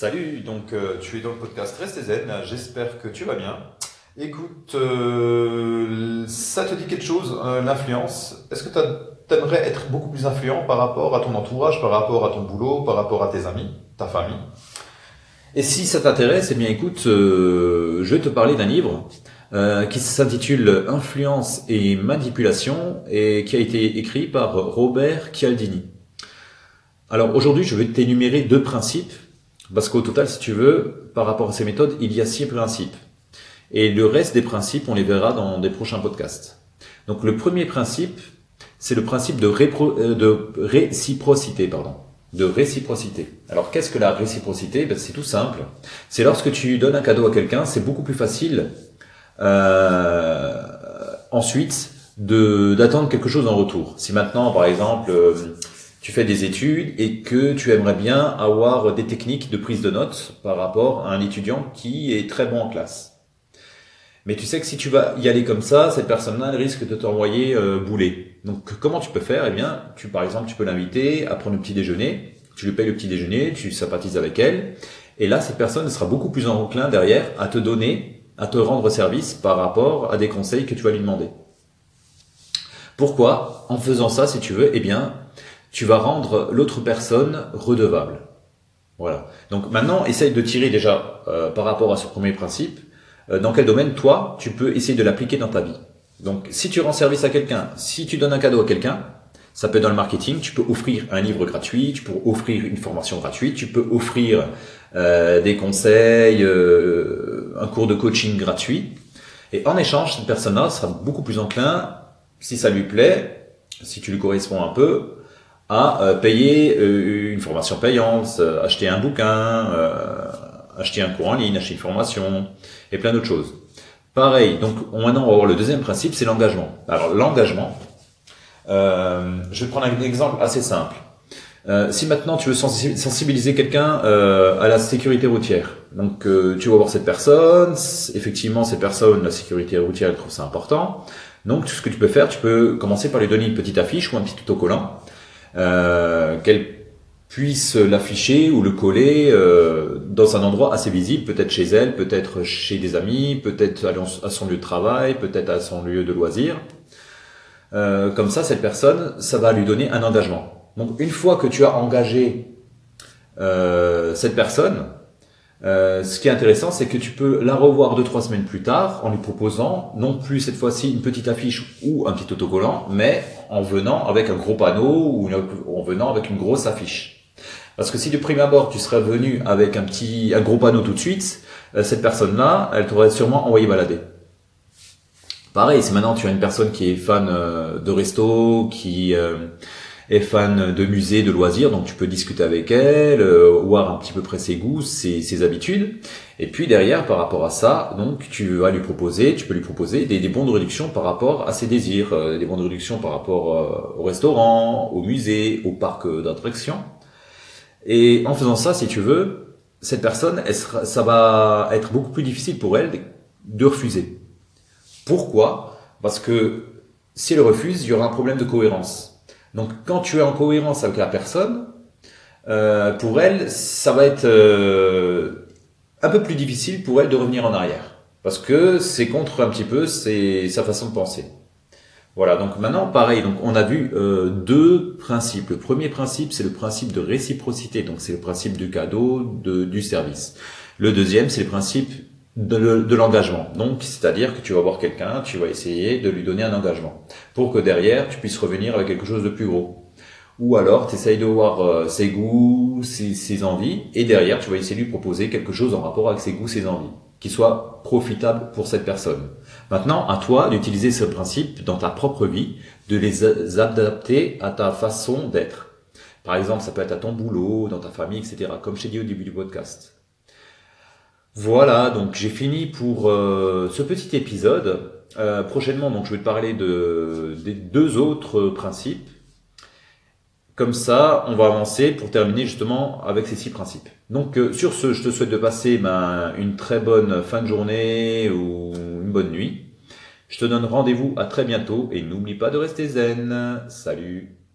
Salut, donc euh, tu es dans le podcast Restez Zen, j'espère que tu vas bien. Écoute, euh, ça te dit quelque chose, euh, l'influence? Est-ce que tu aimerais être beaucoup plus influent par rapport à ton entourage, par rapport à ton boulot, par rapport à tes amis, ta famille? Et si ça t'intéresse, eh bien écoute, je vais te parler d'un livre qui s'intitule Influence et manipulation et qui a été écrit par Robert Cialdini. Alors aujourd'hui, je vais t'énumérer deux principes parce qu'au total, si tu veux, par rapport à ces méthodes, il y a six principes. Et le reste des principes, on les verra dans des prochains podcasts. Donc le premier principe, c'est le principe de, euh, de réciprocité. Pardon. De réciprocité. Alors qu'est-ce que la réciprocité? Ben, C'est tout simple. C'est lorsque tu donnes un cadeau à quelqu'un, c'est beaucoup plus facile euh, ensuite d'attendre quelque chose en retour. Si maintenant, par exemple, euh, tu fais des études et que tu aimerais bien avoir des techniques de prise de notes par rapport à un étudiant qui est très bon en classe. Mais tu sais que si tu vas y aller comme ça, cette personne-là risque de t'envoyer euh, bouler. Donc comment tu peux faire? Eh bien, tu par exemple, tu peux l'inviter à prendre le petit déjeuner. Tu lui payes le petit déjeuner, tu sympathises avec elle, et là, cette personne sera beaucoup plus enclin derrière à te donner, à te rendre service par rapport à des conseils que tu vas lui demander. Pourquoi? En faisant ça, si tu veux, eh bien, tu vas rendre l'autre personne redevable. Voilà. Donc maintenant, essaye de tirer déjà euh, par rapport à ce premier principe, euh, dans quel domaine toi, tu peux essayer de l'appliquer dans ta vie? Donc si tu rends service à quelqu'un, si tu donnes un cadeau à quelqu'un, ça peut être dans le marketing, tu peux offrir un livre gratuit, tu peux offrir une formation gratuite, tu peux offrir euh, des conseils, un cours de coaching gratuit. Et en échange, cette personne-là sera beaucoup plus enclin, si ça lui plaît, si tu lui corresponds un peu, à euh, payer euh, une formation payante, euh, acheter un bouquin, acheter un cours en ligne, acheter une formation et plein d'autres choses. Pareil, donc maintenant on va voir le deuxième principe, c'est l'engagement. Alors l'engagement, je vais prendre un exemple assez simple. si maintenant tu veux sensibiliser quelqu'un à la sécurité routière, donc tu vas voir cette personne, effectivement cette personne, la sécurité routière, elle trouve ça important. Donc ce que tu peux faire, tu peux commencer par lui donner une petite affiche ou un petit autocollant euh, qu'elle puisse l'afficher ou le coller euh, dans un endroit assez visible, peut-être chez elle, peut-être chez des amis, peut-être à son lieu de travail, peut-être à son lieu de loisir. Euh, comme ça, cette personne, ça va lui donner un engagement. Donc une fois que tu as engagé euh, cette personne, euh, ce qui est intéressant, c'est que tu peux la revoir deux trois semaines plus tard en lui proposant non plus cette fois-ci une petite affiche ou un petit autocollant, mais en venant avec un gros panneau ou en venant avec une grosse affiche. Parce que si de prime abord tu serais venu avec un petit un gros panneau tout de suite, euh, cette personne-là, elle t'aurait sûrement envoyé balader. Pareil, si maintenant tu as une personne qui est fan euh, de resto, qui est fan de musées, de loisirs, donc tu peux discuter avec elle, euh, voir un petit peu près ses goûts, ses, ses, habitudes. Et puis derrière, par rapport à ça, donc tu vas lui proposer, tu peux lui proposer des, des bons de réduction par rapport à ses désirs, euh, des bons de réduction par rapport euh, au restaurant, au musée, au parc d'attractions. Et en faisant ça, si tu veux, cette personne, elle ça va être beaucoup plus difficile pour elle de refuser. Pourquoi? Parce que si elle refuse, il y aura un problème de cohérence. Donc quand tu es en cohérence avec la personne, euh, pour elle, ça va être euh, un peu plus difficile pour elle de revenir en arrière. Parce que c'est contre un petit peu sa façon de penser. Voilà, donc maintenant, pareil, donc on a vu euh, deux principes. Le premier principe, c'est le principe de réciprocité, donc c'est le principe du cadeau, de, du service. Le deuxième, c'est le principe de, l'engagement. Donc, c'est-à-dire que tu vas voir quelqu'un, tu vas essayer de lui donner un engagement pour que derrière, tu puisses revenir avec quelque chose de plus gros. Ou alors, tu essayes de voir euh, ses goûts, ses, ses, envies, et derrière, tu vas essayer de lui proposer quelque chose en rapport avec ses goûts, ses envies, qui soit profitable pour cette personne. Maintenant, à toi d'utiliser ce principe dans ta propre vie, de les adapter à ta façon d'être. Par exemple, ça peut être à ton boulot, dans ta famille, etc., comme je t'ai dit au début du podcast. Voilà, donc j'ai fini pour euh, ce petit épisode. Euh, prochainement, donc je vais te parler de, des deux autres principes. Comme ça, on va avancer pour terminer justement avec ces six principes. Donc euh, sur ce, je te souhaite de passer ben, une très bonne fin de journée ou une bonne nuit. Je te donne rendez-vous à très bientôt et n'oublie pas de rester zen. Salut